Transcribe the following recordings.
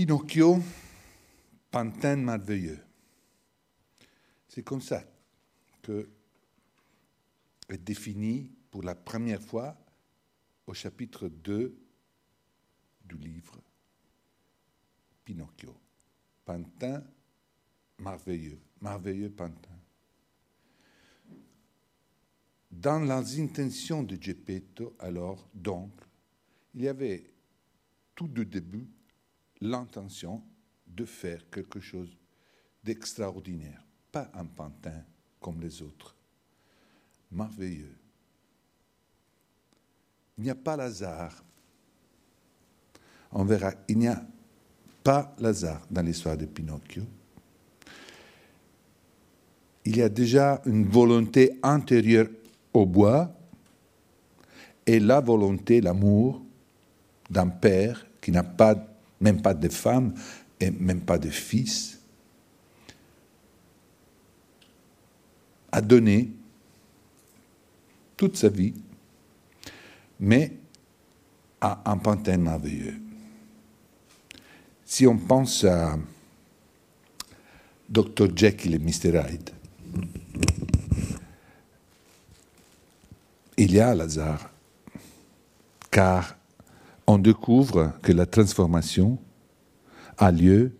Pinocchio, pantin merveilleux. C'est comme ça que est défini pour la première fois au chapitre 2 du livre Pinocchio. Pantin merveilleux, merveilleux Pantin. Dans les intentions de Geppetto, alors, donc, il y avait tout de début l'intention de faire quelque chose d'extraordinaire, pas un pantin comme les autres, merveilleux. Il n'y a pas Lazare. On verra, il n'y a pas Lazare dans l'histoire de Pinocchio. Il y a déjà une volonté antérieure au bois et la volonté, l'amour d'un père qui n'a pas, même pas de femme et même pas de fils, a donné toute sa vie, mais à un pantin merveilleux. Si on pense à Dr. Jekyll et Mr. Hyde, il y a Lazare, car on découvre que la transformation a lieu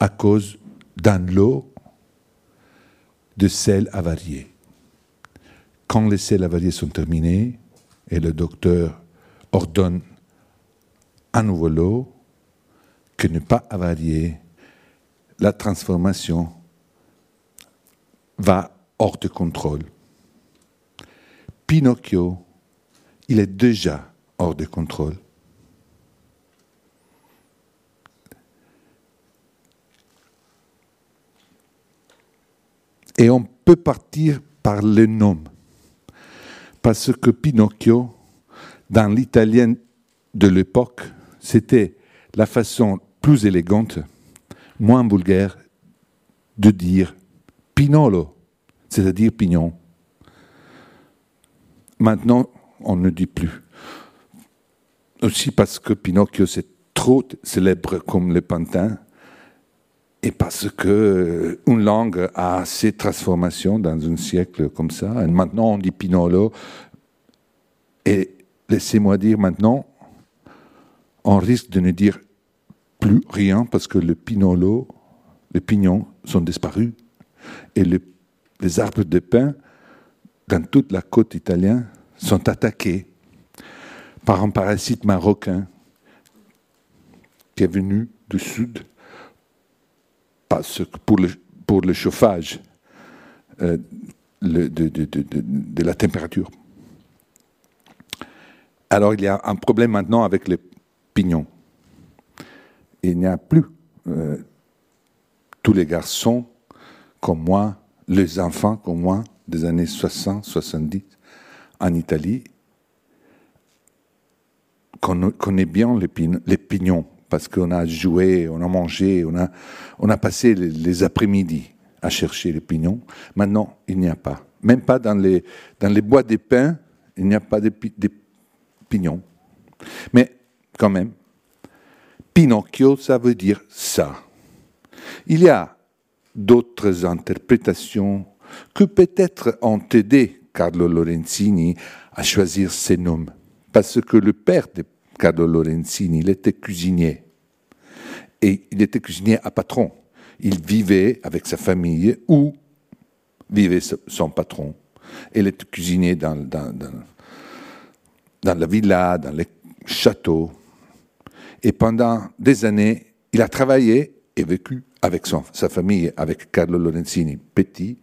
à cause d'un lot de sels avariés. Quand les sels avariés sont terminés et le docteur ordonne un nouveau lot, que ne pas avarier, la transformation va hors de contrôle. Pinocchio, il est déjà hors de contrôle. Et on peut partir par le nom, parce que Pinocchio, dans l'italien de l'époque, c'était la façon plus élégante, moins vulgaire, de dire Pinolo, c'est-à-dire pignon. Maintenant, on ne dit plus aussi parce que Pinocchio c'est trop célèbre comme le pantin et parce que euh, une langue a ses transformations dans un siècle comme ça. Et maintenant on dit Pinolo et laissez-moi dire maintenant, on risque de ne dire plus rien parce que le pinolo, les pignons sont disparus et les arbres de pin dans toute la côte italienne sont attaqués par un parasite marocain qui est venu du sud pour le, chauffage euh, de, la température. Alors il y a un problème maintenant avec les pignons. Il n'y a plus euh, tous les garçons comme moi, les enfants comme moi, des années 60, 70, en Italie, connaît bien les, pignons, parce qu'on a joué, on a mangé, on a, passé les, après-midi à chercher les pignons. Maintenant, il n'y a pas. Même pas dans les, dans les bois des pins, il n'y a pas de, pignons. Mais quand même, Pinocchio, ça veut dire ça. Il y a d'autres interprétations que peut-être ont aidé Carlo Lorenzini à choisir ces noms. Parce que le père de Carlo Lorenzini, il était cuisinier. Et il était cuisinier à patron. Il vivait avec sa famille où vivait son patron. Il était cuisinier dans, la villa, dans les châteaux. Et pendant des années, il a travaillé et vécu avec sa famille, avec Carlo Lorenzini, petit,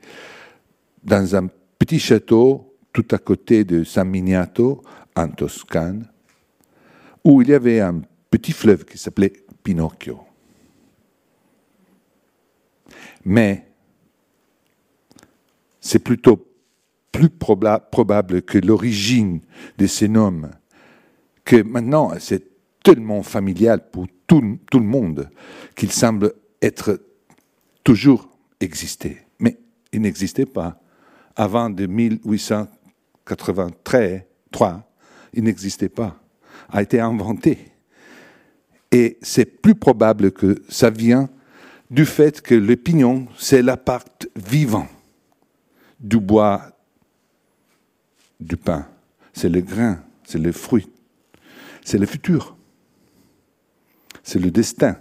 dans un petit château tout à côté de San Miniato, en Toscane, où il y avait un petit fleuve qui s'appelait Pinocchio. Mais c'est plutôt plus probable que l'origine de ces noms, que maintenant c'est tellement familial pour tout, le monde qu'il semble être toujours existé. Mais il n'existait pas. Avant de 1883, il n'existait pas a été inventé. Et c'est plus probable que ça vient du fait que le pignon, c'est la part vivant du bois du pain. C'est le grain, c'est le fruit, c'est le futur, c'est le destin.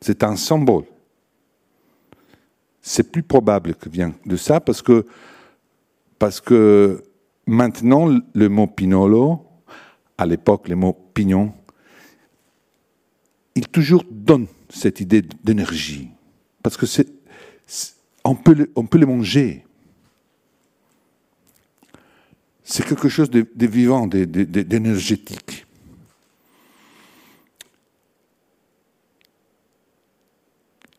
C'est un symbole. C'est plus probable que vient de ça parce parce que maintenant, le mot pinolo, à l'époque, le mot pignon, il toujours donne cette idée d'énergie. Parce que c'est, on, peut le, on peut le manger. C'est quelque chose de, vivant, d'énergétique.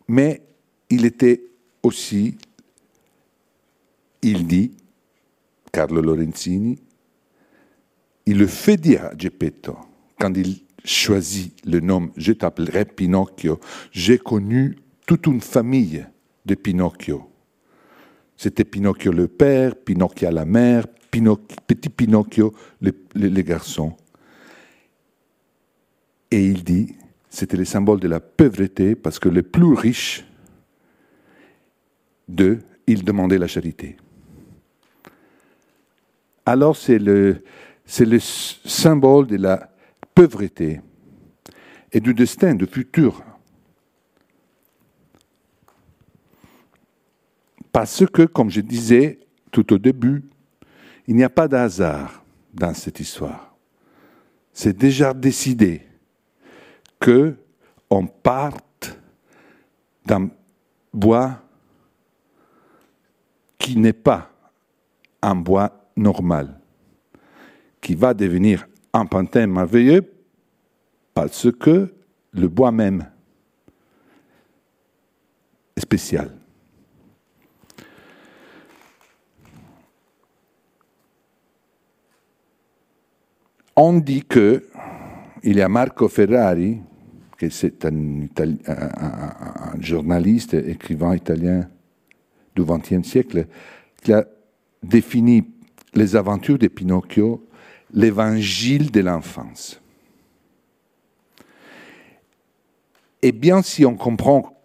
Mais il était aussi, il dit, Carlo Lorenzini, il le fait dire à Geppetto, quand il choisit le nom, je t'appellerai Pinocchio, j'ai connu toute une famille de Pinocchio. C'était Pinocchio le père, Pinocchio la mère, petit Pinocchio les, garçons. Et il dit, c'était le symbole de la pauvreté parce que les plus riches d'eux, ils demandaient la charité. Alors c'est le, c'est le symbole de la pauvreté et du destin, du futur. Parce que, comme je disais tout au début, il n'y a pas de dans cette histoire. C'est déjà décidé que on parte d'un bois qui n'est pas un bois normal, qui va devenir un pantin merveilleux parce que le bois même est spécial. On dit que il y a Marco Ferrari, qui est un, un, journaliste, écrivain italien du XXe siècle, qui a défini les aventures de Pinocchio l'évangile de l'enfance. Et bien si on comprend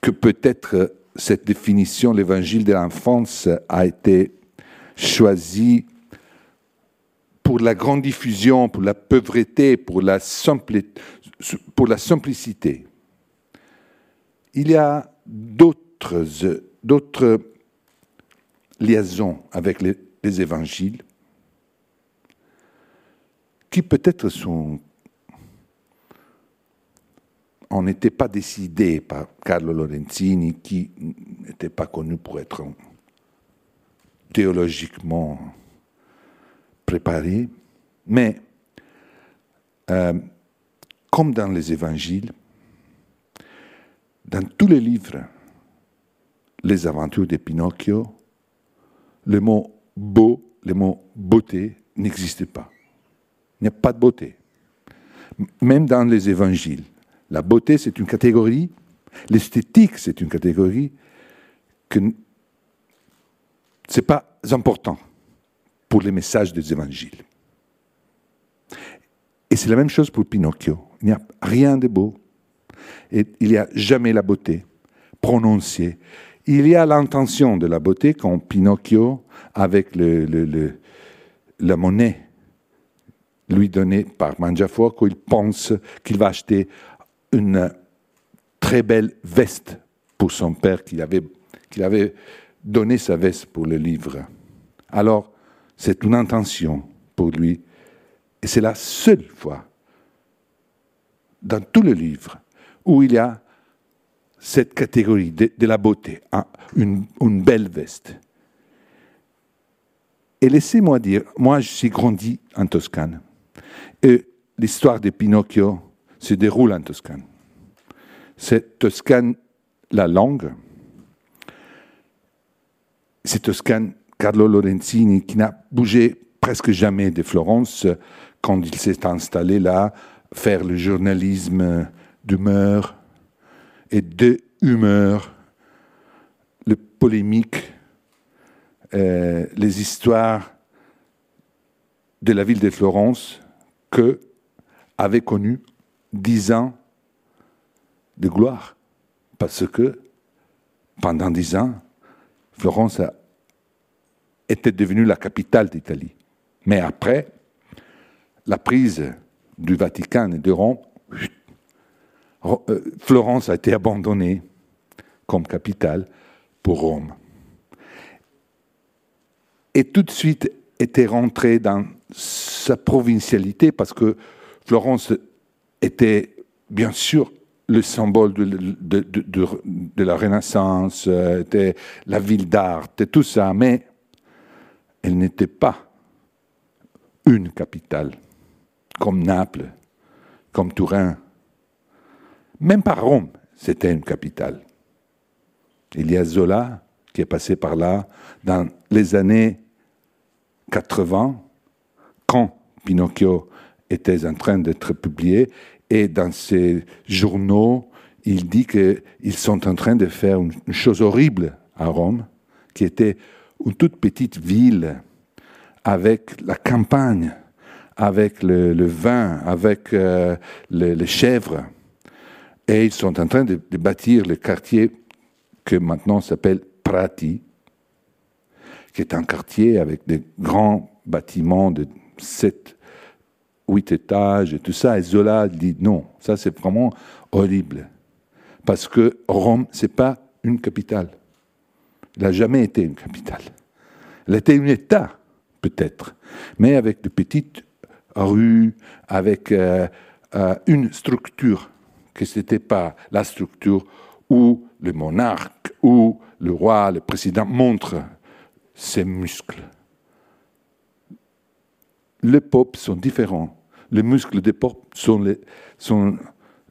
que peut-être cette définition, l'évangile de l'enfance, a été choisie pour la grande diffusion, pour la pauvreté, pour la, simplicité. Il y a d'autres, liaisons avec les évangiles qui peut-être sont on n'était pas décidé par Carlo Lorenzini, qui n'était pas connu pour être théologiquement préparé, mais euh, comme dans les évangiles, dans tous les livres, les aventures de Pinocchio, le mot beau, le mot beauté n'existait pas. N'y a pas de beauté. Même dans les évangiles. La beauté, c'est une catégorie. L'esthétique, c'est une catégorie que ce n'est pas important pour les messages des évangiles. Et c'est la même chose pour Pinocchio. Il n'y a rien de beau. Et il n'y a jamais la beauté prononcée. Il y a l'intention de la beauté quand Pinocchio, avec le, la monnaie lui donnée par Mangiafuoco, il pense qu'il va acheter une très belle veste pour son père qu'il avait, donné sa veste pour le livre. Alors, c'est une intention pour lui. Et c'est la seule fois dans tout le livre où il y a cette catégorie de, la beauté, une, une, belle veste. Et laissez-moi dire, moi je suis grandi en Toscane. Et l'histoire de Pinocchio, se déroule en Toscane. C'est Toscane la langue. C'est Toscane Carlo Lorenzini qui n'a bougé presque jamais de Florence quand il s'est installé là, faire le journalisme d'humeur et de humeur, le polémique, euh, les histoires de la ville de Florence que avait connu dix ans de gloire. Parce que pendant dix ans, Florence était devenue la capitale d'Italie. Mais après la prise du Vatican et de Rome, euh, Florence a été abandonnée comme capitale pour Rome. Et tout de suite était rentrée dans sa provincialité parce que Florence était bien sûr le symbole de, la Renaissance, euh, était la ville d'art, tout ça, mais elle n'était pas une capitale, comme Naples, comme Turin. Même pas Rome, c'était une capitale. Il y a Zola qui est passé par là dans les années 80, quand Pinocchio était en train d'être publié, et dans ses journaux, il dit qu'ils sont en train de faire une chose horrible à Rome, qui était une toute petite ville avec la campagne, avec le, vin, avec euh, les chèvres. Et ils sont en train de, bâtir le quartier que maintenant s'appelle Prati, qui est un quartier avec des grands bâtiments de 7, 8 étages et tout ça. Et Zola dit non, ça c'est vraiment horrible. Parce que Rome, c'est pas une capitale. Elle n'a jamais été une capitale. Elle était un État, peut-être, mais avec de petites rues, avec euh, euh, une structure, que ce n'était pas la structure où le monarque, où le roi, le président montre ses muscles. Les popes sont différents. Les muscles des popes sont les, sont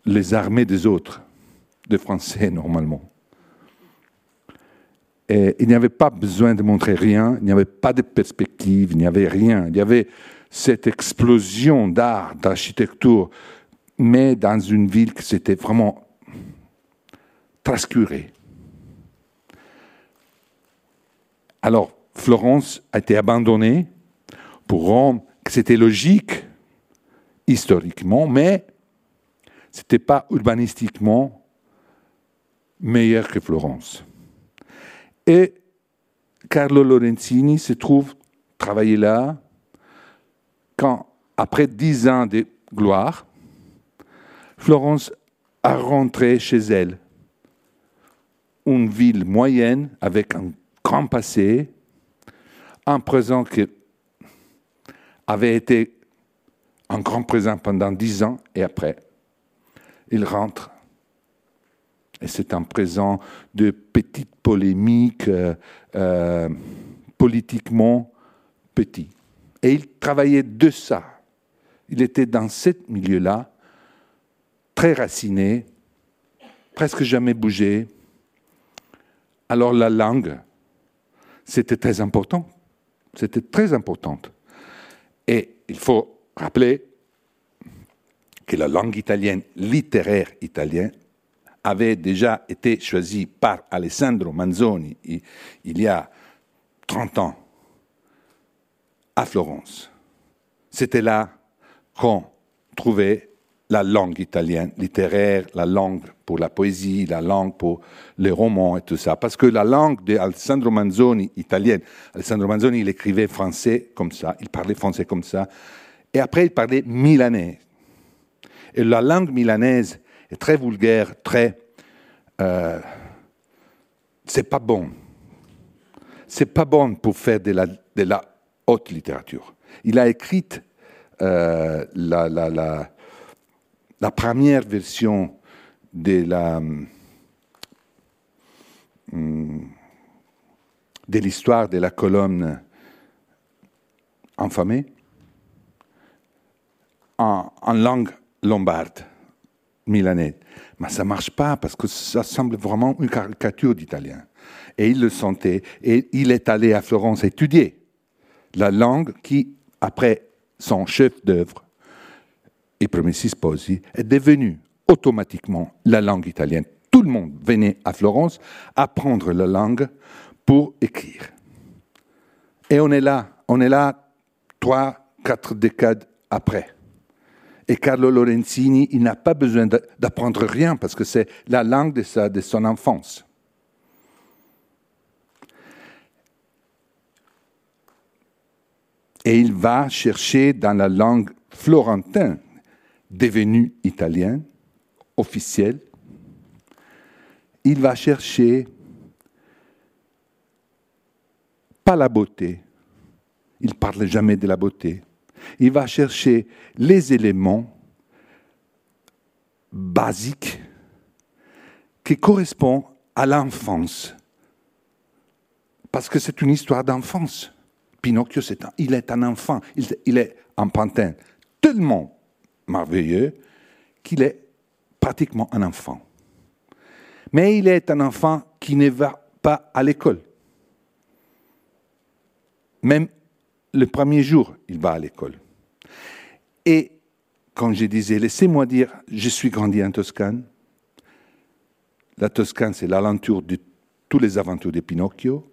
les armées des autres, des Français normalement. Et il n'y avait pas besoin de montrer rien, il n'y avait pas de perspective, il n'y avait rien. Il y avait cette explosion d'art, d'architecture, mais dans une ville qui s'était vraiment trascurée. Alors, Florence a été abandonnée pour Rome, c'était logique historiquement, mais ce n'était pas urbanistiquement meilleur que Florence. Et Carlo Lorenzini se trouve travailler là quand, après dix ans de gloire, Florence a rentré chez elle, une ville moyenne avec un grand passé, un présent qui avait été un grand présent pendant dix ans et après, il rentre et c'est un présent de petites polémiques euh, euh, politiquement petit. Et il travaillait de ça. Il était dans ce milieu-là, très raciné, presque jamais bougé. Alors la langue, c'était très important. C'était très importante. Et il faut rappeler que la langue italienne, littéraire italienne, avait déjà été choisi par Alessandro Manzoni il y a 30 ans à Florence. C'était là qu'on trouvait la langue italienne littéraire, la langue pour la poésie, la langue pour les romans et tout ça. Parce que la langue d'Alessandro Manzoni italienne, Alessandro Manzoni, il écrivait français comme ça, il parlait français comme ça, et après il parlait milanais. Et la langue milanaise très vulgaire, très. Euh, c'est pas bon. C'est pas bon pour faire de la, de la haute littérature. Il a écrit euh, la, la, la, la, première version. Hum, de l'histoire de la colonne infamée en, en langue lombarde milanais. Mais ça ne marche pas parce que ça semble vraiment une caricature d'italien. Et il le sentait. Et il est allé à Florence étudier la langue qui, après son chef d'œuvre, et Promessi Sposi, est devenue automatiquement la langue italienne. Tout le monde venait à Florence apprendre la langue pour écrire. Et on est là, on est là trois, quatre décades après. Et Carlo Lorenzini, il n'a pas besoin d'apprendre rien parce que c'est la langue de, sa, de son enfance. Et il va chercher dans la langue florentine, devenue italienne, officielle, il va chercher pas la beauté, il ne parle jamais de la beauté, il va chercher les éléments basiques qui correspondent à l'enfance. Parce que c'est une histoire d'enfance. Pinocchio, il est un enfant, il, est un pantin tellement merveilleux qu'il est pratiquement un enfant. Mais il est un enfant qui ne va pas à l'école. Même le premier jour, il va à l'école. Et quand je disais, laissez-moi dire, je suis grandi en Toscane. La Toscane, c'est l'alentour de toutes les aventures de Pinocchio.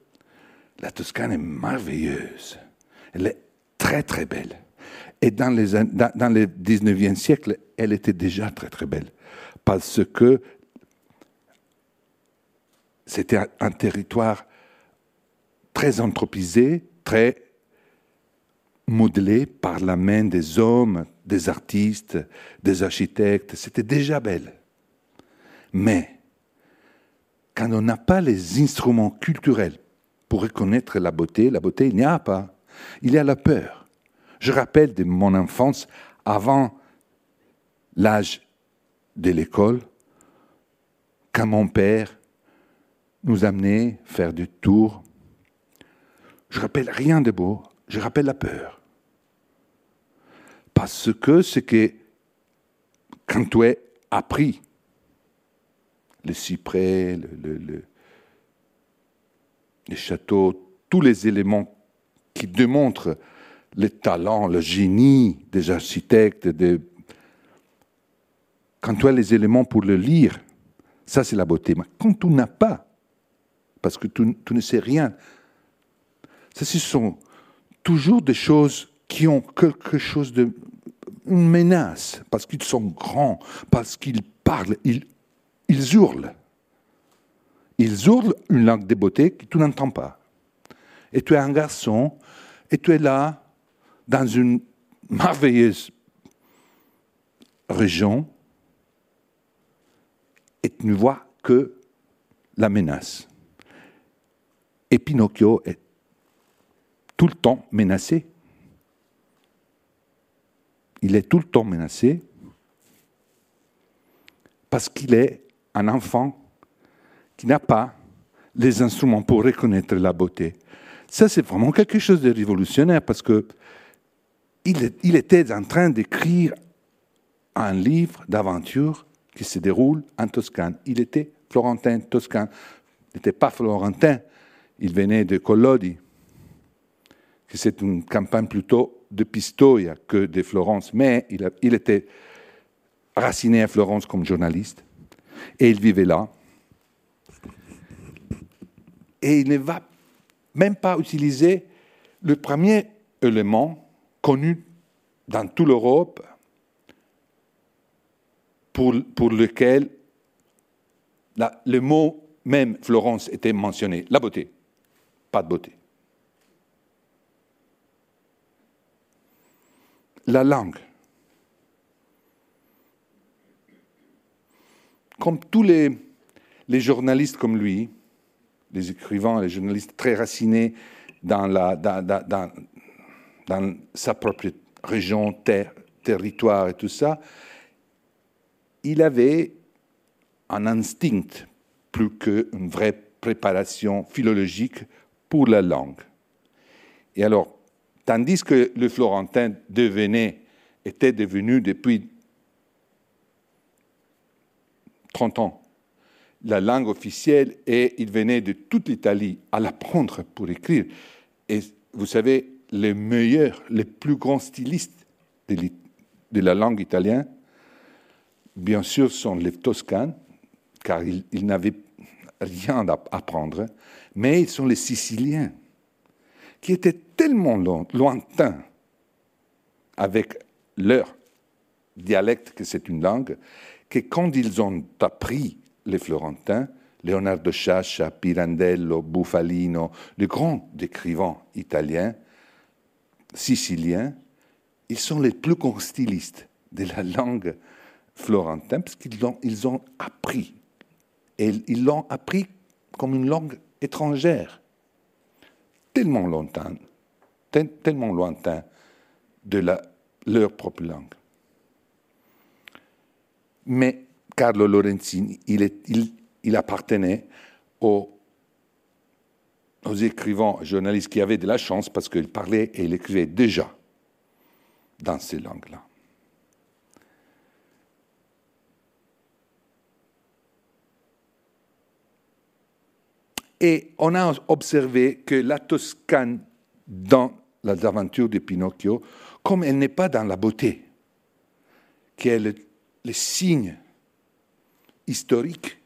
La Toscane est merveilleuse. Elle est très, très belle. Et dans, les, dans, le 19e siècle, elle était déjà très, très belle. Parce que c'était un territoire très anthropisé, très modelé par la main des hommes, des artistes, des architectes. C'était déjà belle. Mais quand on n'a pas les instruments culturels pour reconnaître la beauté, la beauté, il n'y a pas. Il y a la peur. Je rappelle de mon enfance, avant l'âge de l'école, quand mon père nous amenait faire du tour, je rappelle rien de beau, je rappelle la peur. Parce que c'est que quand tu es appris, le cyprès, le, le, les châteaux, tous les éléments qui démontrent le talent, le génie des architectes, quand tu as les éléments pour le lire, ça c'est la beauté. Mais quand tu n'as pas, parce que tu, tu, ne sais rien, ça ce sont toujours des choses qui ont quelque chose de une menace, parce qu'ils sont grands, parce qu'ils parlent, ils, ils hurlent. Ils hurlent une langue de beauté que tu n'entends pas. Et tu es un garçon, et tu es là, dans une merveilleuse région, et tu ne vois que la menace. Et Pinocchio est tout le temps menacé il est tout le temps menacé parce qu'il est un enfant qui n'a pas les instruments pour reconnaître la beauté. Ça, c'est vraiment quelque chose de révolutionnaire parce que il, était en train d'écrire un livre d'aventure qui se déroule en Toscane. Il était florentin, toscan. Il n'était pas florentin, il venait de Collodi, c'est une campagne plutôt de Pistoia que de Florence, mais il, était raciné à Florence comme journaliste et il vivait là. Et il ne va même pas utiliser le premier élément connu dans toute l'Europe pour, pour lequel le mot même Florence était mentionné, la beauté. Pas de beauté. la langue. Comme tous les, journalistes comme lui, les écrivains, les journalistes très racinés dans, la, sa propre région, terre, territoire et tout ça, il avait un instinct plus qu'une vraie préparation philologique pour la langue. Et alors, Tandis que le florentin devenait, était devenu depuis 30 ans la langue officielle et il venait de toute l'Italie à l'apprendre pour écrire. Et vous savez, les meilleurs, les plus grands stylistes de, la langue italienne, bien sûr, sont les Toscanes, car ils, n'avaient rien à apprendre, mais ils sont les Siciliens qui étaient tellement lointains avec leur dialecte que c'est une langue, que quand ils ont appris les Florentins, Leonardo Sciascia, Pirandello, Bufalino, les grands écrivains italiens, siciliens, ils sont les plus grands stylistes de la langue florentine parce qu'ils ont, ils ont appris. Et ils l'ont appris comme une langue étrangère, tellement lointain, tellement lointain de leur propre langue. Mais Carlo Lorenzini, il, il, appartenait aux, aux écrivains, journalistes qui avaient de la chance parce qu'il parlait et il écrivait déjà dans ces langues-là. Et on a observé que la Toscane, dans les aventures de Pinocchio, comme elle n'est pas dans la beauté, qui est le, le signe historique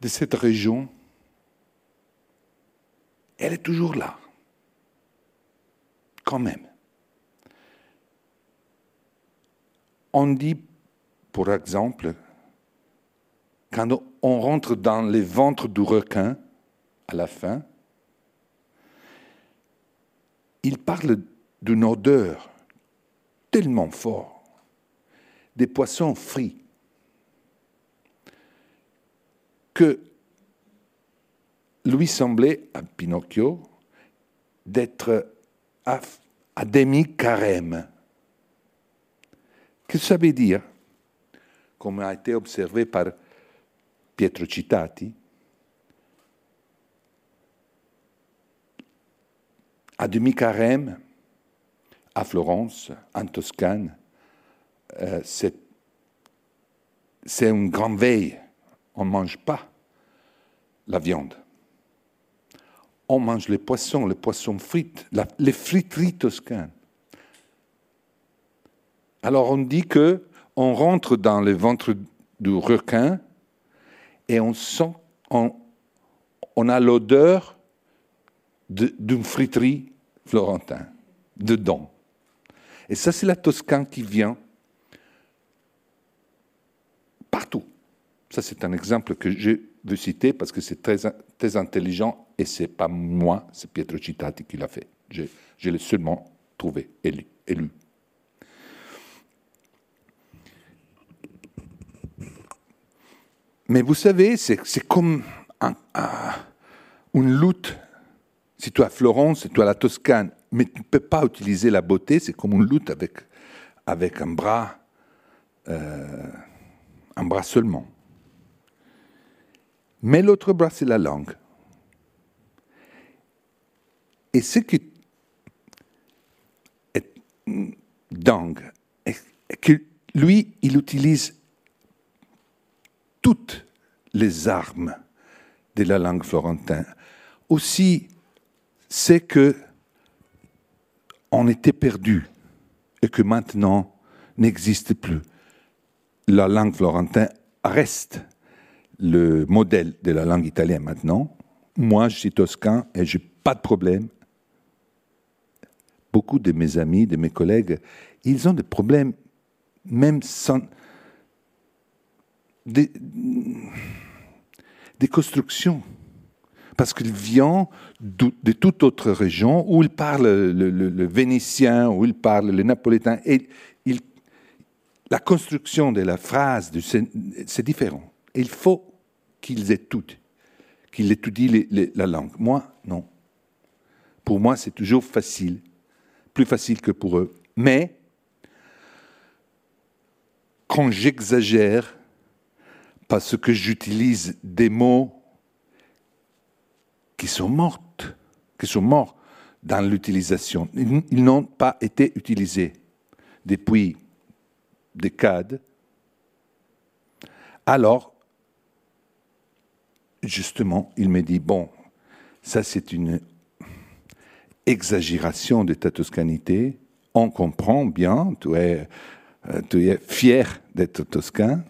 de cette région, elle est toujours là, quand même. On dit, pour exemple, quand on rentre dans les ventres du requin, à la fin, il parle d'une odeur tellement forte, des poissons frits, que lui semblait à Pinocchio d'être à, demi-carême. Que ça veut dire? Comme a été observé par Pietro Citati, à demi-carême, à Florence, en Toscane, euh, c'est une grande veille. On ne mange pas la viande. On mange les poissons, les poissons frites, les friteries toscanes. Alors on dit que on rentre dans le ventre du requin et on sent, on, on a l'odeur d'une friterie florentin dedans. Et ça, c'est la Toscane qui vient partout. Ça, c'est un exemple que je veux citer parce que c'est très, très intelligent et c'est pas moi, c'est Pietro Cittati qui l'a fait. Je, je l'ai seulement trouvé, élu. élu. Mais vous savez, c'est comme une lutte. Si tu as Florence, si tu as la Toscane, mais tu ne peux pas utiliser la beauté, c'est comme une lutte avec, avec un bras, euh, un bras seulement. Mais l'autre bras, c'est la langue. Et ce qui est dingue, est que lui, il utilise toutes les armes de la langue florentine. Aussi, c'est que on était perdu et que maintenant n'existe plus. La langue florentine reste le modèle de la langue italienne maintenant. Moi, je suis toscan et je n'ai pas de problème. Beaucoup de mes amis, de mes collègues, ils ont des problèmes même sans, des, constructions. Parce qu'il vient de, toute autre région où il parle le, vénitien, où il parle le napolitain. Et la construction de la phrase, c'est différent. il faut qu'ils tout, qu'ils étudient la langue. Moi, non. Pour moi, c'est toujours facile, plus facile que pour eux. Mais, quand j'exagère, parce que j'utilise des mots qui sont morts, qui sont morts dans l'utilisation. Ils, n'ont pas été utilisés depuis décades. Alors, justement, il me dit, bon, ça c'est une exagération de ta toscanité, on comprend bien, tu es, euh, tu es fier d'être toscan,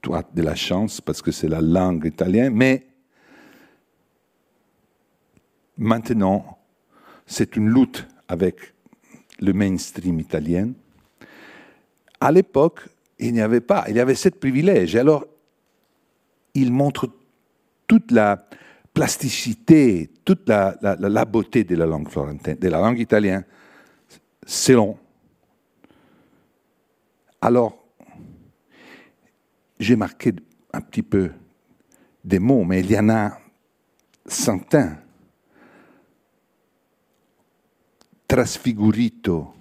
tu as de la chance parce que c'est la langue italienne, mais maintenant, c'est une lutte avec le mainstream italien. à l'époque, il n'y avait pas, il y avait ce privilège. Alors, il montre toute la plasticité, toute la, beauté de la langue florentine, de la langue italienne, c'est long. Alors, j'ai marqué un petit peu des mots, mais il y en a centaines. Trasfigurito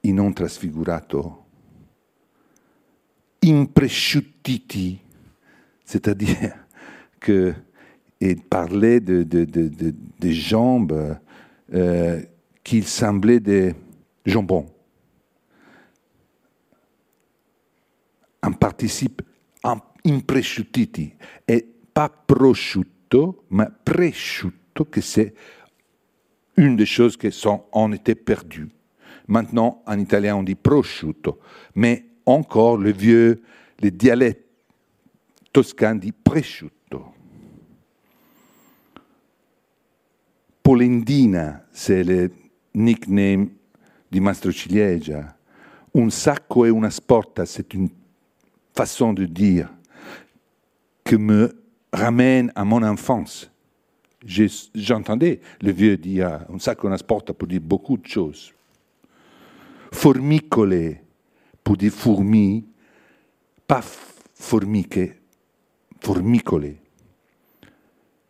e non trasfigurato, impresciuttiti, c'est-à-dire qu'il parlait de, jambes euh, qui des jambons. Un participe impresciuttiti, et pas prosciutto, mais presciutto, que c'est une des choses qui sont, ont été perdues. Maintenant, en italien, on dit prosciutto, mais encore le vieux, le dialecte toscan dit presciutto. Polendina, c'est le nickname di Mastro Ciliegia. Un sacco e una sporta, c'est une façon de dire qui me ramène à mon enfance. J'entendais le vieux dire un sacco e una sporta pour dire beaucoup de choses. Formicole pour dire fourmis, pas formiche, formicole.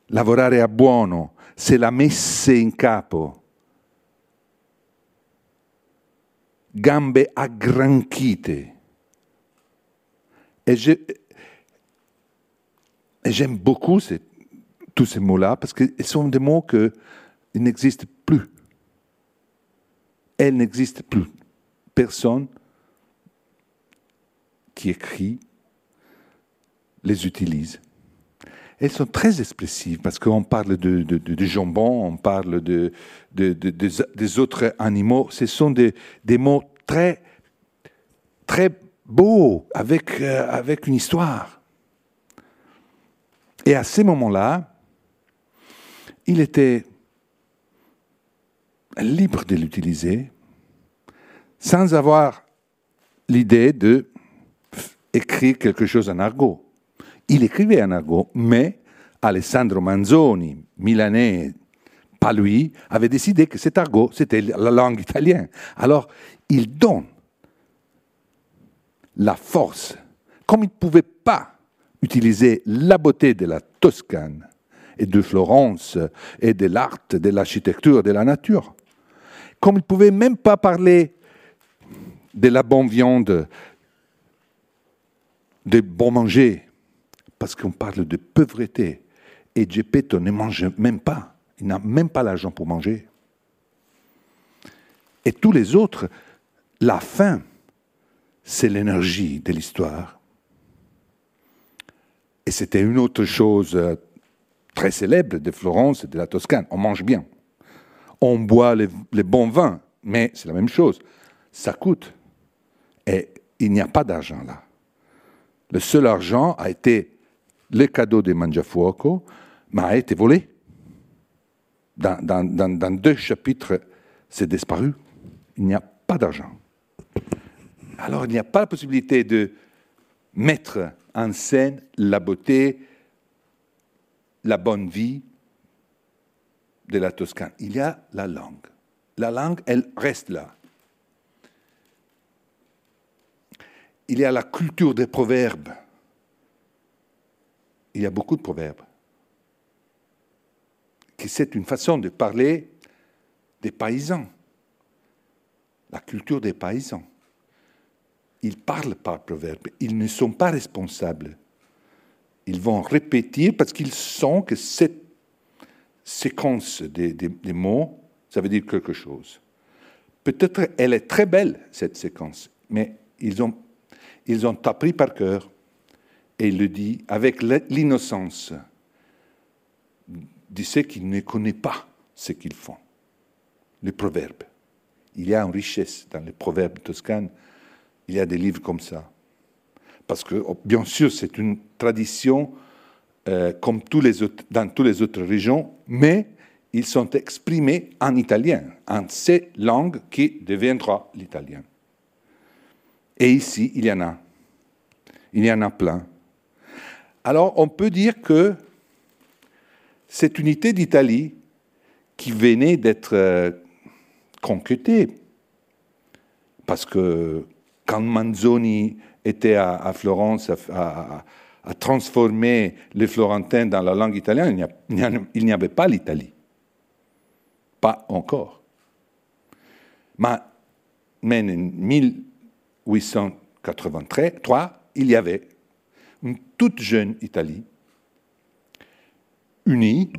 Lavorare a buono, se la messe in capo. Gambe aggranchite. Et j'aime beaucoup tous ces mots-là parce qu'ils sont des mots qui n'existent plus. Elles n'existent plus. Personne qui écrit les utilise. Elles sont très expressives parce qu'on parle de, de, jambon, on parle de, des autres animaux. Ce sont des, mots très, très beaux, avec, euh, avec une histoire. Et à ces moments-là, il était libre de l'utiliser sans avoir l'idée de écrire quelque chose en argot. Il écrivait en argot, mais Alessandro Manzoni, milanais, pas lui, avait décidé que cet argot, c'était la langue italienne. Alors, il donne la force, comme il ne pouvait pas utiliser la beauté de la Toscane et de Florence et de l'art, de l'architecture, de la nature, comme il ne pouvait même pas parler de la bonne viande, de bon manger, parce qu'on parle de pauvreté. Et Geppetto ne mange même pas. Il n'a même pas l'argent pour manger. Et tous les autres, la faim, c'est l'énergie de l'histoire. Et c'était une autre chose euh, très célèbre de Florence et de la Toscane. On mange bien. On boit les, les bons vins, mais c'est la même chose. Ça coûte. Et il n'y a pas d'argent là. Le seul argent a été le cadeau de Mangiafuoco, mais a été volé. Dans, deux chapitres, c'est disparu. Il n'y a pas d'argent. Alors il n'y a pas la possibilité de mettre en scène la beauté, la bonne vie de la Toscane. Il y a la langue. La langue, elle reste là. il y a la culture des proverbes. Il y a beaucoup de proverbes. C'est une façon de parler des paysans. La culture des paysans. Ils parlent par proverbes. Ils ne sont pas responsables. Ils vont répéter parce qu'ils sentent que cette séquence des, mots, ça veut dire quelque chose. Peut-être elle est très belle, cette séquence, mais ils ont ils ont appris par cœur. Et il le dit avec l'innocence de ceux qui ne connaissent pas ce qu'ils font. Les proverbes. Il y a une richesse dans les proverbes toscanes. Il y a des livres comme ça. Parce que, oh, bien sûr, c'est une tradition euh, comme tous dans toutes les autres régions, mais ils sont exprimés en italien, en ces langues qui deviendra l'italien. Et ici, il y en a. Il y en a plein. Alors, on peut dire que cette unité d'Italie qui venait d'être euh, concrétée, parce que quand Manzoni était à, Florence à, transformer les Florentins dans la langue italienne, il n'y avait pas l'Italie. Pas encore. Mais, en 1883, il y avait une toute jeune Italie, unie,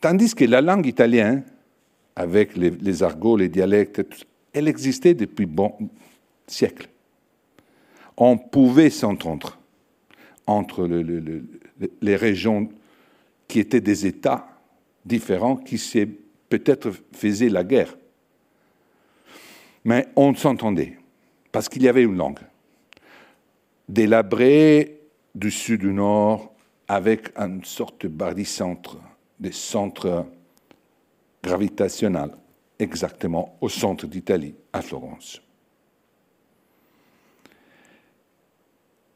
tandis que la langue italienne, avec les, argots, les dialectes, elle existait depuis bon siècle. On pouvait s'entendre entre les régions qui étaient des États différents qui peut-être faisaient la guerre. Mais on s'entendait, parce qu'il y avait une langue. Délabré du sud du nord, avec une sorte de bardicentre, des centres gravitationnels, exactement au centre d'Italie, à Florence.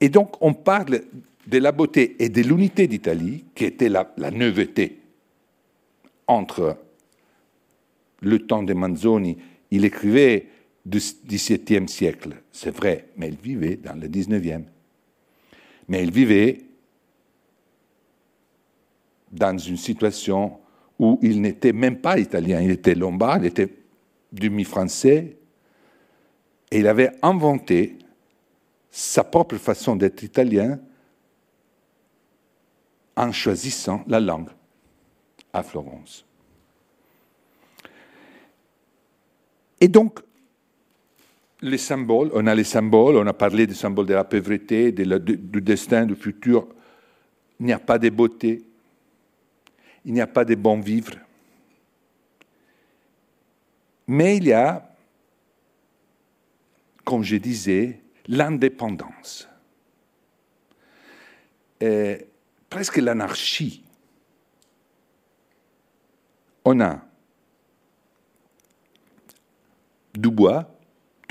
Et donc, on parle de la beauté et de l'unité d'Italie, qui était la, la nouveauté entre le temps de Manzoni, il écrivait du XVIIe siècle, c'est vrai, mais il vivait dans le XIXe. Mais il vivait dans une situation où il n'était même pas italien, il était lombard, il était demi-français, et il avait inventé sa propre façon d'être italien en choisissant la langue à Florence. Et donc, les symboles, on a les symboles, on a parlé des symboles de la pauvreté, du destin, du futur. Il n'y a pas de beauté, il n'y a pas de bon vivre. Mais il y a, comme je disais, l'indépendance, presque l'anarchie on a Dubois,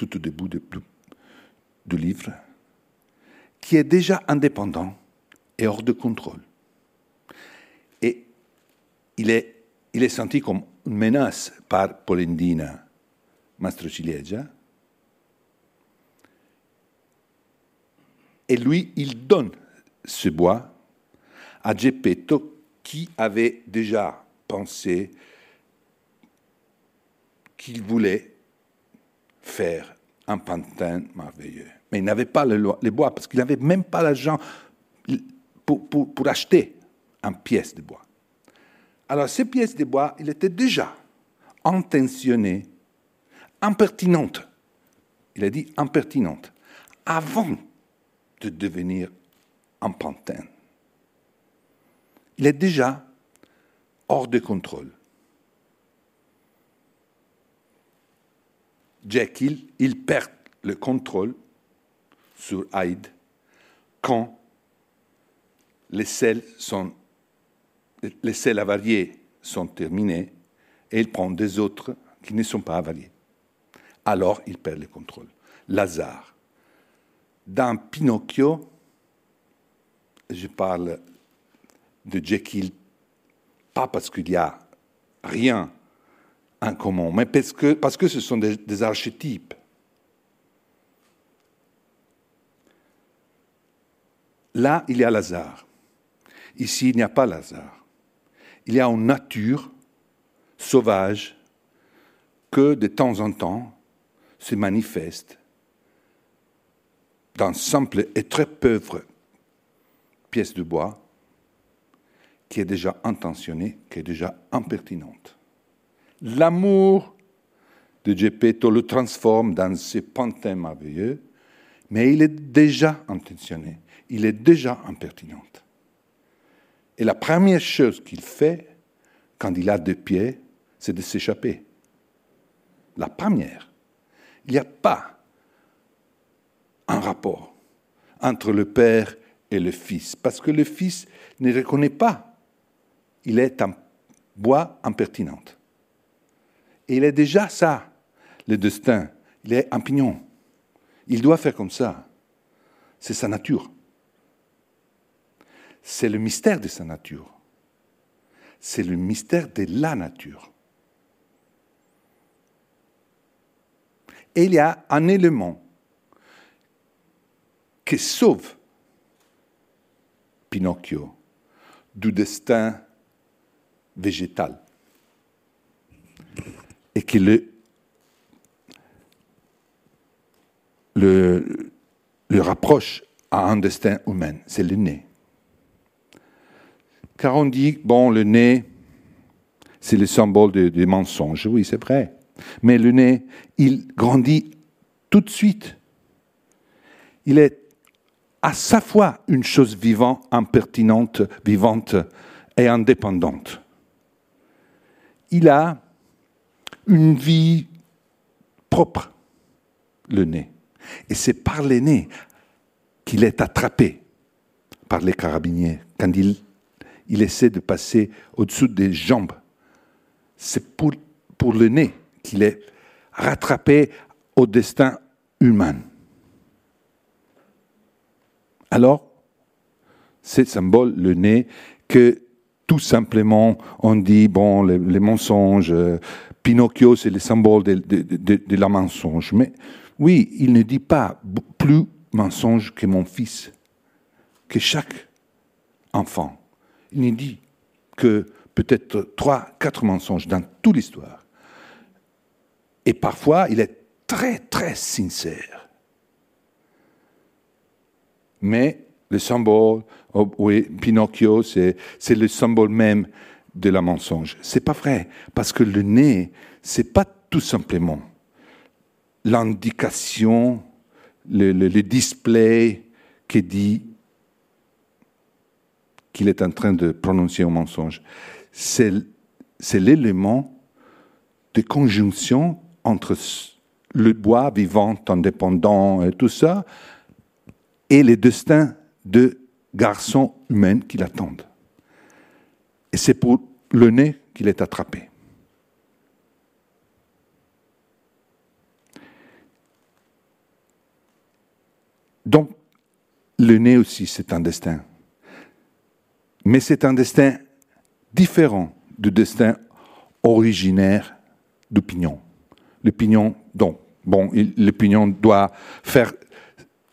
tout au début du livre, qui est déjà indépendant et hors de contrôle. Et il est, senti comme une menace par Polendina Mastrociliegia. Et lui, il donne ce bois à Geppetto qui avait déjà pensé qu'il voulait faire un pantin merveilleux. Mais il n'avait pas les bois, parce qu'il n'avait même pas l'argent pour, pour, acheter une pièce de bois. Alors, ces pièces de bois, il était déjà intentionné, impertinente. Il a dit impertinente, avant de devenir un pantin. Il est déjà hors de contrôle. Jekyll, il perd le contrôle sur Hyde quand les sels, sont, avariés sont terminés et il prend des autres qui ne sont pas avariés. Alors il perd le contrôle. Lazare. Dans Pinocchio, je parle de Jekyll pas parce qu'il n'y a rien en commun, mais parce que, parce que ce sont des, archétypes. Là, il y a Lazare. Ici, il n'y a pas Lazare. Il y a une nature sauvage que de temps en temps se manifeste dans simple et très pauvre pièce de bois qui est déjà intentionnée, qui est déjà impertinente. L'amour de Geppetto le transforme dans ce pantin merveilleux, mais il est déjà intentionné, il est déjà impertinent. Et la première chose qu'il fait quand il a deux pieds, c'est de s'échapper. La première. Il n'y a pas un rapport entre le père et le fils, parce que le fils ne reconnaît pas il est un bois impertinent. Il est déjà ça, le destin Il est un pignon. Il doit faire comme ça. C'est sa nature. C'est le mystère de sa nature. C'est le mystère de la nature. Et il y a un élément qui sauve Pinocchio du destin végétal et qui le, le, le rapproche à un destin humain, c'est le nez. Car on dit, bon, le nez, c'est le symbole des mensonges. Oui, c'est vrai. Mais le nez, il grandit tout de suite. Il est à sa fois une chose vivante, impertinente, vivante et indépendante. Il a une vie propre, le nez. Et c'est par le nez qu'il est attrapé par les carabiniers quand il, essaie de passer au-dessous des jambes. C'est pour, le nez qu'il est rattrapé au destin humain. Alors, c'est symbole, le nez, que tout simplement on dit, bon, les, mensonges, Pinocchio, c'est le symbole de, la mensonge. Mais oui, il ne dit pas plus mensonge que mon fils, que chaque enfant. Il ne dit que peut-être trois, quatre mensonges dans toute l'histoire. Et parfois, il est très, très sincère. Mais le symbole, oh, oui, Pinocchio, c'est le symbole même de la mensonge. C'est pas vrai, parce que le nez, c'est pas tout simplement l'indication, le, display qui dit qu'il est en train de prononcer un mensonge. C'est l'élément de conjonction entre le bois vivant, indépendant et tout ça, et les destins de garçons humains qui l'attendent. Et c'est pour le nez qu'il est attrapé. Donc, le nez aussi, c'est un destin. Mais c'est un destin différent du destin originaire du pignon le pignon, donc, bon, le pignon doit faire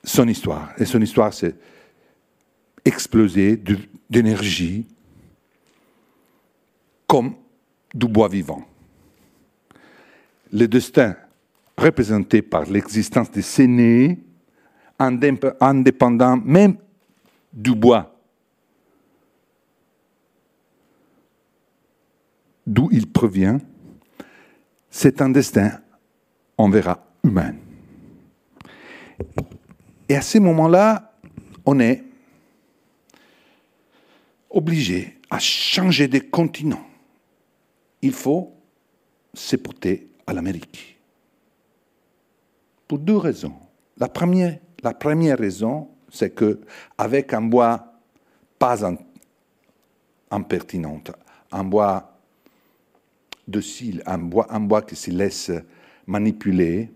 son histoire. Et son histoire, c'est exploser d'énergie comme du bois vivant. Le destin représenté par l'existence de ces nez, indépendant même du bois d'où il provient, c'est un destin, on verra, humain. Et à ces moments-là, on est obligé à changer de continent. Il faut se porter à l'Amérique. Pour deux raisons. La première, raison, c'est que avec un bois pas impertinent, un bois docile, un un bois qui se laisse manipuler,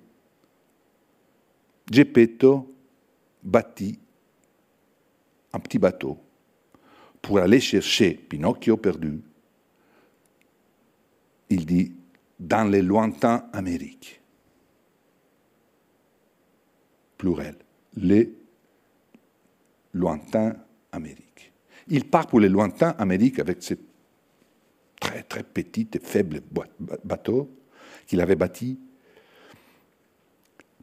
Geppetto bâtit un petit bateau pour aller chercher Pinocchio perdu. Il dit dans les lointains Amériques. Pluriel. Les lointains Amériques. Il part pour les lointains Amériques avec ses très très petit et faible bateau qu'il avait bâti.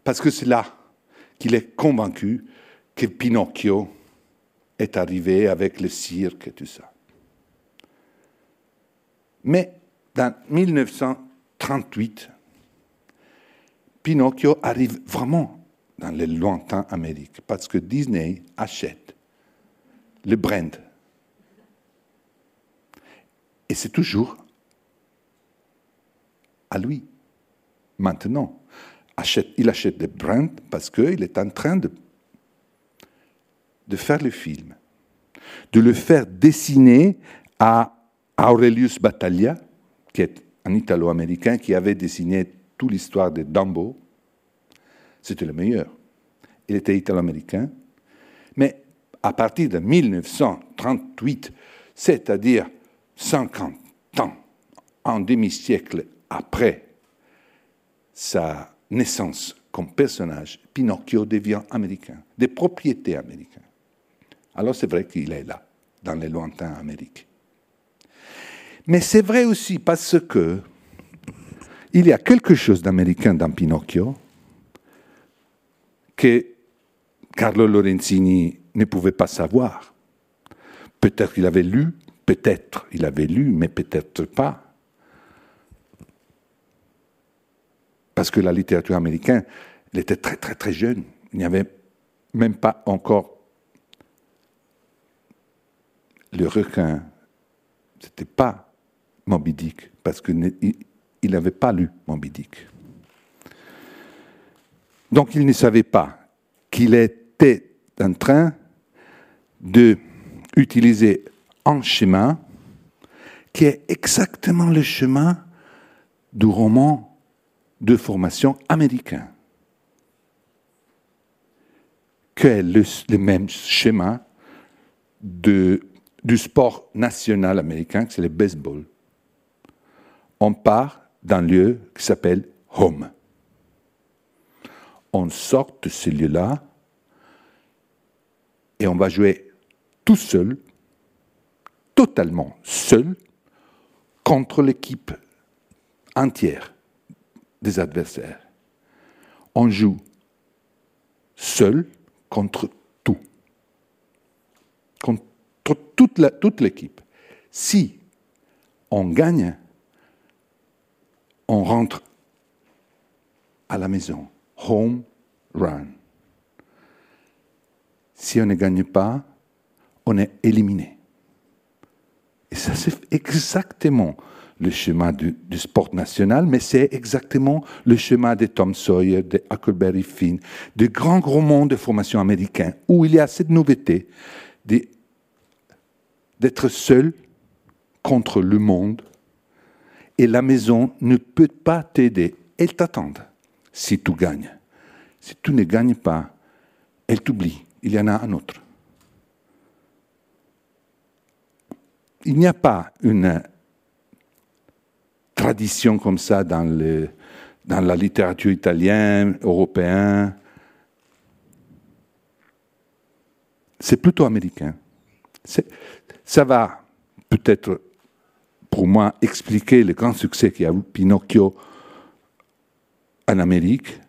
Parce que c'est là qu'il est convaincu que Pinocchio est arrivé avec le cirque et tout ça. Mais dans 1938, Pinocchio arrive vraiment dans les lointains Amériques parce que Disney achète le brand et c'est toujours à lui. Maintenant, il achète des brands parce qu'il est en train de, de faire le film, de le faire dessiner à Aurelius Battaglia, qui est un Italo-américain qui avait dessiné toute l'histoire de Dumbo, c'était le meilleur. Il était italo-américain, mais à partir de 1938, c'est-à-dire 50 ans, un demi-siècle après sa naissance comme personnage, Pinocchio devient américain, des propriétés américaines. Alors c'est vrai qu'il est là, dans les lointains Amériques. Mais c'est vrai aussi parce que il y a quelque chose d'américain dans Pinocchio que Carlo Lorenzini ne pouvait pas savoir. Peut-être qu'il avait lu, peut-être il avait lu, mais peut-être pas. Parce que la littérature américaine, elle était très très très jeune. Il n'y avait même pas encore le requin. Ce n'était pas Moby parce qu'il n'avait pas lu Moby. Donc il ne savait pas qu'il était en train d'utiliser un chemin qui est exactement le chemin du roman de formation américain, qui est le, même chemin de, du sport national américain, c'est le baseball. On part d'un lieu qui s'appelle home on sort de ce lieu-là et on va jouer tout seul, totalement seul, contre l'équipe entière des adversaires. On joue seul contre tout, contre toute l'équipe. si on gagne, on rentre à la maison home run. Si on ne gagne pas, on est éliminé. Et ça, c'est exactement le schéma du, sport national, mais c'est exactement le schéma de Tom Sawyer, de Huckleberry Finn, de grands gros mondes de formation américain, où il y a cette nouveauté d'être seul contre le monde, et la maison ne peut pas t'aider, elle t'attend si tu gagnes. Si tu ne gagnes pas, elle t'oublie. Il y en a un autre. Il n'y a pas une tradition comme ça dans, le, dans la littérature italienne, européenne. C'est plutôt américain. Ça va peut-être, pour moi, expliquer le grand succès qu'a eu Pinocchio en Amérique,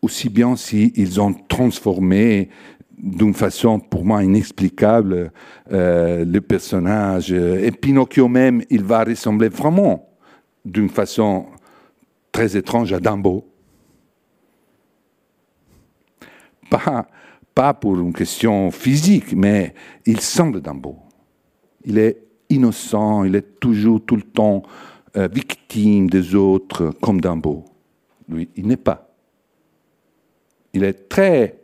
aussi bien s'ils ont transformé d'une façon pour moi inexplicable euh, le personnage. Et Pinocchio même, il va ressembler vraiment d'une façon très étrange à Dumbo. Pas, pas pour une question physique, mais il semble Dumbo. Il est innocent, il est toujours tout le temps euh, victime des autres comme Dumbo lui, il n'est pas. Il est très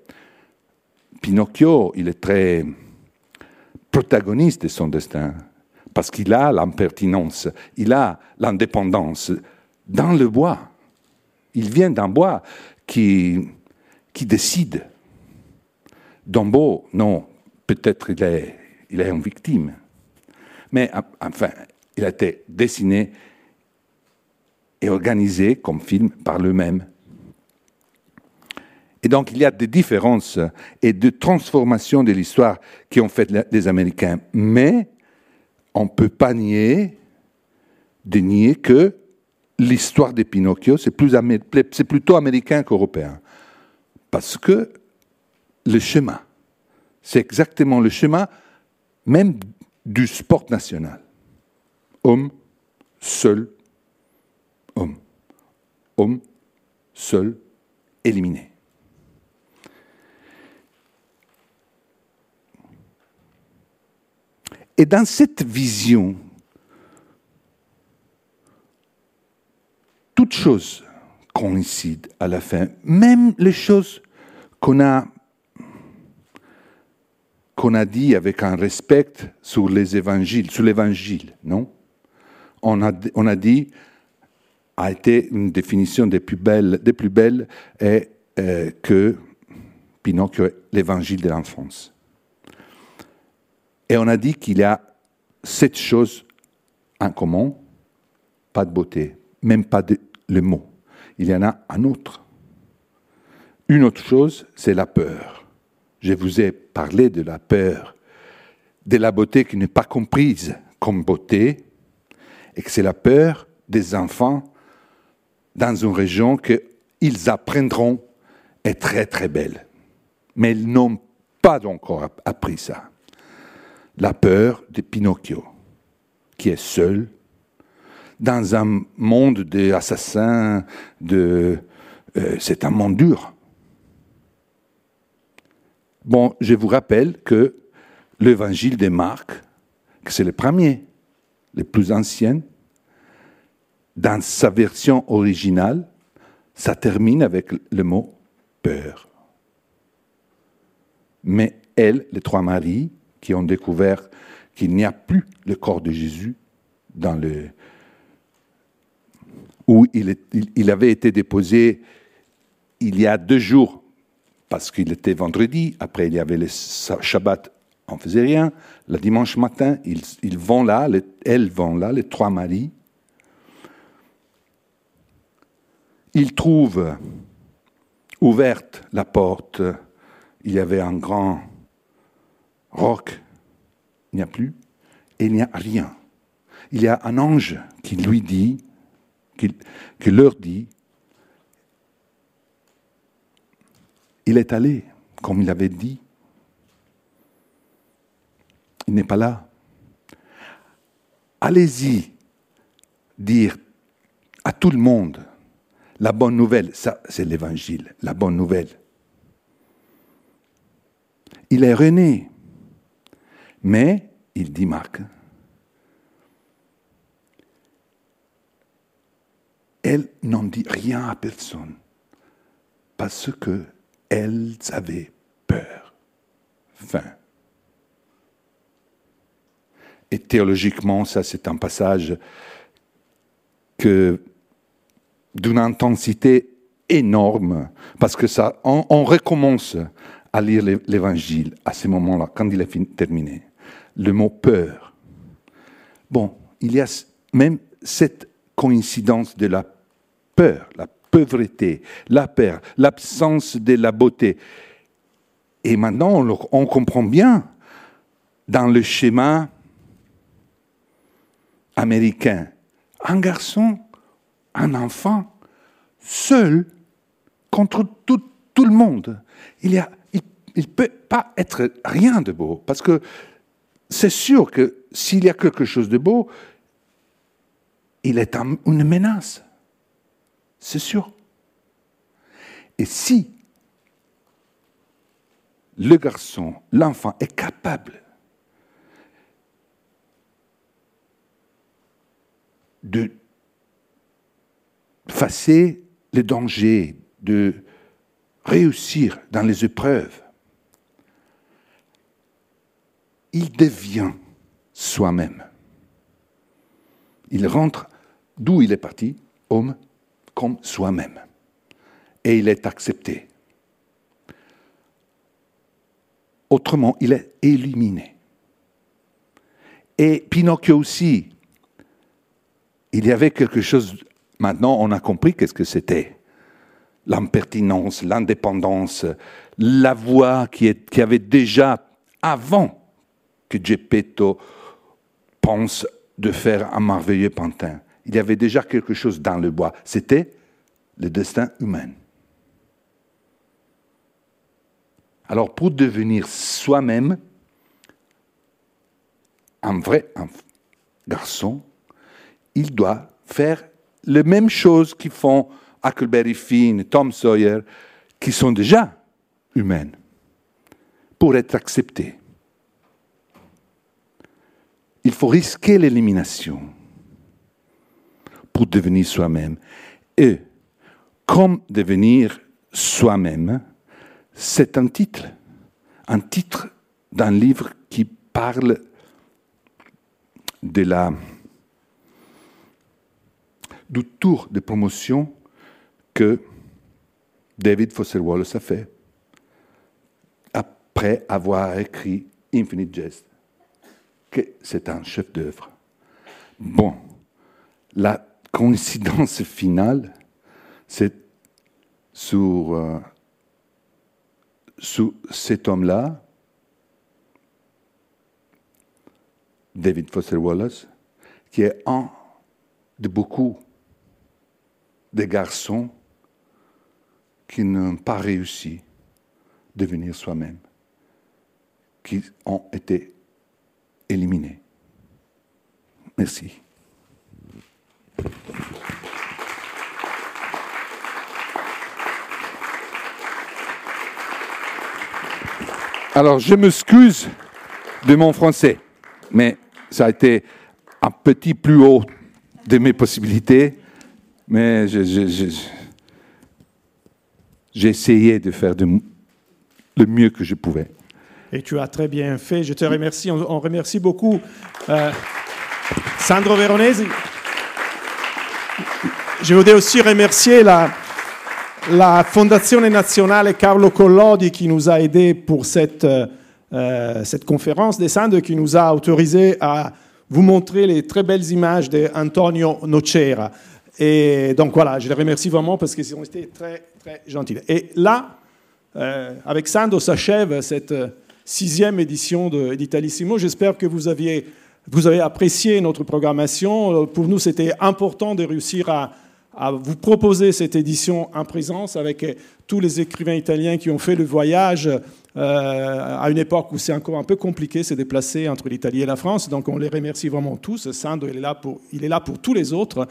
Pinocchio, il est très protagoniste de son destin, parce qu'il a l'impertinence, il a l'indépendance dans le bois. Il vient d'un bois qui, qui décide. Dombo, non, peut-être il est, il est une victime. Mais enfin, il a été dessiné et organisé comme film par lui-même. Et donc il y a des différences et des transformations de l'histoire qui ont fait les Américains. Mais on ne peut pas nier, dénier que l'histoire de Pinocchio, c'est, plus, c'est plutôt américain qu'européen. Parce que le chemin, c'est exactement le chemin même du sport national. Homme, seul, homme. Homme, seul, éliminé. Et dans cette vision, toutes choses coïncident à la fin, même les choses qu'on a qu'on a dit avec un respect sur les évangiles, sur l'évangile, non? On a, dit a été une définition des plus belles, des plus belles euh, que Pinocchio est l'évangile de l'enfance. Et on a dit qu'il y a sept choses en commun, pas de beauté, même pas le mot. Il y en a un autre. Une autre chose, c'est la peur. Je vous ai parlé de la peur, de la beauté qui n'est pas comprise comme beauté, et que c'est la peur des enfants dans une région qu'ils apprendront est très très belle. Mais ils n'ont pas encore appris ça. La peur de Pinocchio, qui est seul dans un monde d'assassins, de, euh, c'est un monde dur. Bon, je vous rappelle que l'évangile de Marc, que c'est le premier, le plus ancien, dans sa version originale, ça termine avec le mot peur. Mais elles, les trois maris, qui ont découvert qu'il n'y a plus le corps de Jésus dans le, où il, avait été déposé il y a deux jours, parce qu'il était vendredi, après il y avait le Shabbat, on faisait rien. Le dimanche matin, ils, vont là, elles vont là, les trois maris. Ils trouvent ouverte la porte, il y avait un grand roc, il n'y a plus, et il n'y a rien. Il y a un ange qui lui dit, qui, leur dit, il est allé, comme il avait dit. Il n'est pas là. Allez-y dire à tout le monde la bonne nouvelle. Ça, c'est l'évangile, la bonne nouvelle. Il est rené. Mais, il dit Marc, elle n'en dit rien à personne parce qu'elles avaient peur. Fin. Et théologiquement, ça c'est un passage que d'une intensité énorme, parce que ça, on, recommence à lire l'Évangile à ce moment-là, quand il est terminé. Le mot peur. Bon, il y a même cette coïncidence de la peur, la pauvreté, la peur, l'absence de la beauté. Et maintenant, on, comprend bien dans le schéma américain, un garçon, un enfant, seul contre tout, le monde. Il ne peut pas être rien de beau, parce que c'est sûr que s'il y a quelque chose de beau, il est une menace. C'est sûr. Et si le garçon, l'enfant est capable de fasser les dangers, de réussir dans les épreuves, il devient soi-même. Il rentre d'où il est parti, homme, comme soi-même. Et il est accepté. Autrement, il est éliminé. Et Pinocchio aussi, il y avait quelque chose, maintenant on a compris qu'est-ce que c'était. L'impertinence, l'indépendance, la voix qui, qui avait déjà, avant que Geppetto pense de faire un merveilleux pantin, il y avait déjà quelque chose dans le bois. C'était le destin humain. Alors pour devenir soi-même un vrai garçon, il doit faire les mêmes choses qu'ils font Huckleberry Finn, Tom Sawyer, qui sont déjà humaines, pour être acceptés. Il faut risquer l'élimination pour devenir soi-même. Et comme devenir soi-même, c'est un titre, un titre d'un livre qui parle de la, du tour de promotion que David Foster Wallace a fait après avoir écrit Infinite Jest, que c'est un chef d'œuvre. Bon, la coïncidence finale, c'est sur, euh, cet homme-là, David Foster Wallace, qui est un de beaucoup de garçons qui n'ont pas réussi à devenir soi-même, qui ont été éliminés. Merci. Alors, je m'excuse de mon français, mais ça a été un petit plus haut de mes possibilités, mais j'ai essayé de faire le mieux que je pouvais. Et tu as très bien fait. Je te remercie. On, remercie beaucoup euh, Sandro Veronesi. Je voudrais aussi remercier la, Fondazione Nazionale Carlo Collodi qui nous a aidés pour cette, euh, cette conférence des Sandro qui nous a autorisé à vous montrer les très belles images d'Antonio Nocera. Et donc voilà, je les remercie vraiment parce qu'ils ont été très, très gentils. Et là, euh, avec Sando s'achève cette euh, sixième édition d'Italissimo. J'espère que vous, aviez, vous avez apprécié notre programmation. Euh, pour nous, c'était important de réussir à, à vous proposer cette édition en présence avec tous les écrivains italiens qui ont fait le voyage euh, à une époque où c'est encore un peu compliqué se déplacer entre l'Italie et la France. Donc on les remercie vraiment tous. Sandro, il est là pour, il est là pour tous les autres.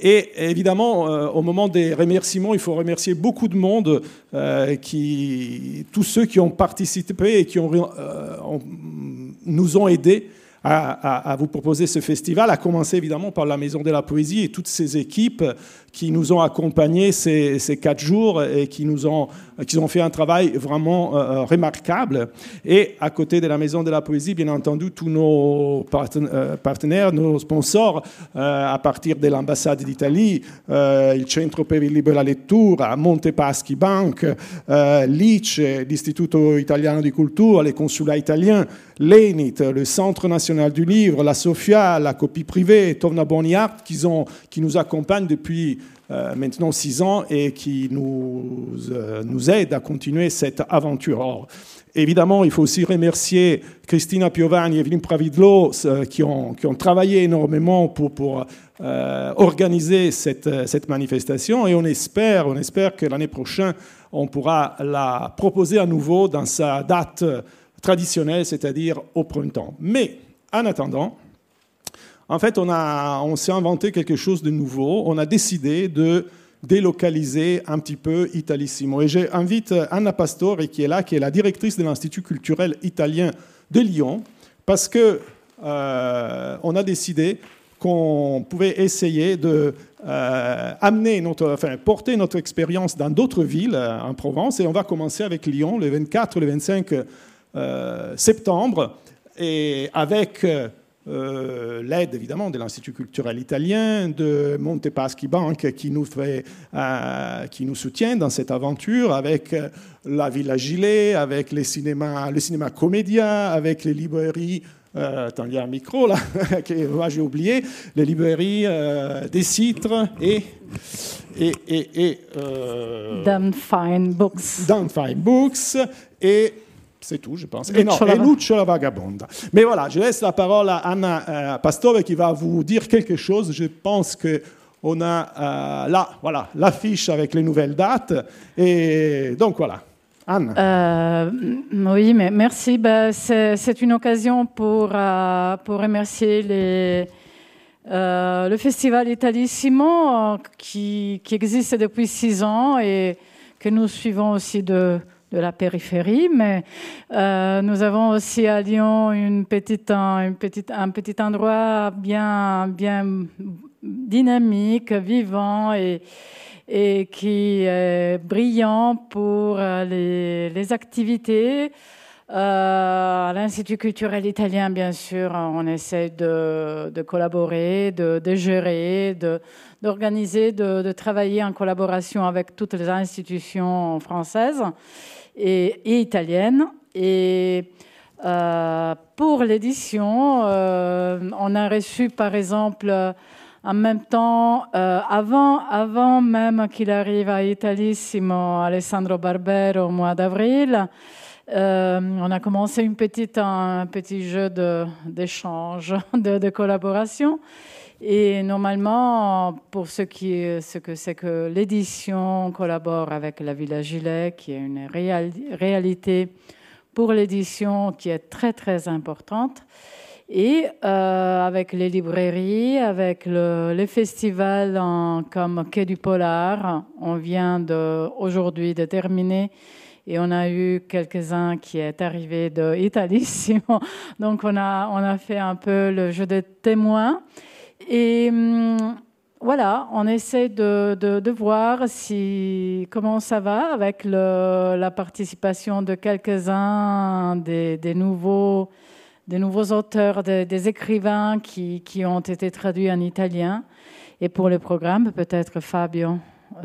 Et évidemment, euh, au moment des remerciements, il faut remercier beaucoup de monde, euh, qui, tous ceux qui ont participé et qui ont, nous ont aidés à, vous proposer ce festival, à commencer évidemment par la Maison de la Poésie et toutes ces équipes qui nous ont accompagnés ces, quatre jours et qui nous ont, qui ont fait un travail vraiment euh, remarquable. Et à côté de la Maison de la Poésie, bien entendu, tous nos euh, partenaires, nos sponsors, euh, à partir de l'ambassade d'Italie, il Centro per il Libero la Lettura, Montepaschi Bank, l'ICE, l'Istituto Italiano di Cultura, les consulats italiens, l'ENIT, le Centre national du livre, la SOFIA, la copie privée, Tovna Boniart, qui, qui nous accompagnent depuis euh, maintenant six ans et qui nous, euh, nous aide à continuer cette aventure. évidemment, il faut aussi remercier Christina Piovani et Evelyne Pravidlo euh, qui, ont, qui ont travaillé énormément pour, pour organiser cette, cette manifestation et on espère, on espère que l'année prochaine, on pourra la proposer à nouveau dans sa date traditionnelle, c'est-à-dire au printemps. Mais en attendant, en fait, on, on s'est inventé quelque chose de nouveau. On a décidé de délocaliser un petit peu Italissimo. Et j'invite Anna Pastore, qui est là, qui est la directrice de l'Institut culturel italien de Lyon, parce que euh, on a décidé qu'on pouvait essayer de euh, amener enfin, porter notre expérience dans d'autres villes euh, en Provence. Et on va commencer avec Lyon le 24 le 25 septembre, et avec euh, l'aide évidemment de l'Institut culturel italien, de Montepaschi Bank qui nous, fait, euh, qui nous soutient dans cette aventure, avec euh, la Villa Gilet, avec les cinémas, le cinéma Comédia, avec les librairies. attends, il y a un micro là, que j'ai oublié. Les librairies des citres et. et, et, et Fine Books. Fine Books. Et c'est tout, je pense. Et non, et Lucio la vagabonda. Mais voilà, je laisse la parole à Anna euh, Pastore qui va vous dire quelque chose. Je pense que on a euh, là, voilà, l'affiche avec les nouvelles dates. Et donc voilà. Anne. Euh, oui, mais merci. Bah, c'est une occasion pour, pour remercier les, le festival Italissimo qui, qui existe depuis six ans et que nous suivons aussi de, de la périphérie, mais euh, nous avons aussi à Lyon une petite, un, petit endroit bien, bien dynamique, vivant et, et qui est brillant pour euh, les, activités. à l'Institut culturel italien, bien sûr, on essaie de, collaborer, de, gérer, d'organiser, de, travailler en collaboration avec toutes les institutions françaises et, italiennes. Et pour l'édition, on a reçu, par exemple, en même temps, euh, avant, avant même qu'il arrive à Italissimo, Alessandro Barbero au mois d'avril, euh, on a commencé une petite, un petit jeu d'échange, de, de, collaboration. Et normalement, pour ce, qui, ce que c'est que l'édition collabore avec la Villa Gilet, qui est une réalité pour l'édition qui est très très importante. Et euh, avec les librairies, avec le, les festivals comme Quai du Polar, on vient aujourd'hui de terminer et on a eu quelques-uns qui est arrivé d'Italie. Donc on a, on a fait un peu le jeu des témoins. Et hum, voilà, on essaie de, voir comment ça va avec la participation de quelques-uns des, nouveaux auteurs, des, écrivains qui, ont été traduits en italien. Et pour le programme, peut-être Fabio.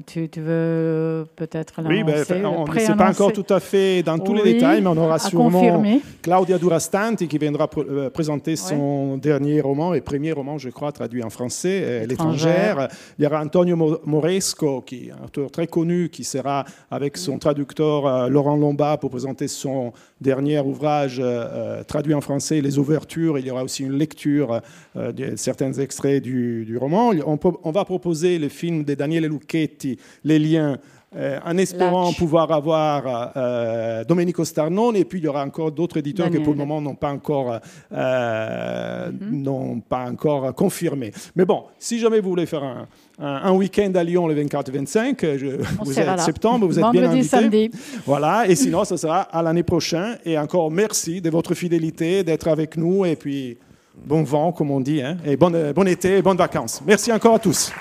Tu, veux peut-être Oui, ben, on ne sait pas encore tout à fait dans tous les détails, mais on aura sûrement Claudia Durastanti qui viendra euh, présenter son dernier roman et premier roman, je crois, traduit en français, euh, L'étrangère. Il y aura Antonio Moresco, qui est un auteur très connu, qui sera avec son traducteur euh, Laurent Lombard pour présenter son dernier ouvrage traduit en français, Les ouvertures. Il y aura aussi une lecture de certains extraits du, roman. On, on, va proposer le film de Daniele Lucchetti les liens euh, en espérant pouvoir avoir euh, Domenico Starnone et puis il y aura encore d'autres éditeurs qui pour le moment n'ont pas encore euh, mhm. n'ont pas encore confirmé. Mais bon, si jamais vous voulez faire un, un, week-end à Lyon le 24-25, vous êtes septembre, vous êtes bien invité. Samedi. Voilà, et sinon ce sera à l'année prochaine. Et encore merci de votre fidélité, d'être avec nous et puis bon vent comme on dit, hein, et bon, bon été et bonnes vacances. Merci encore à tous.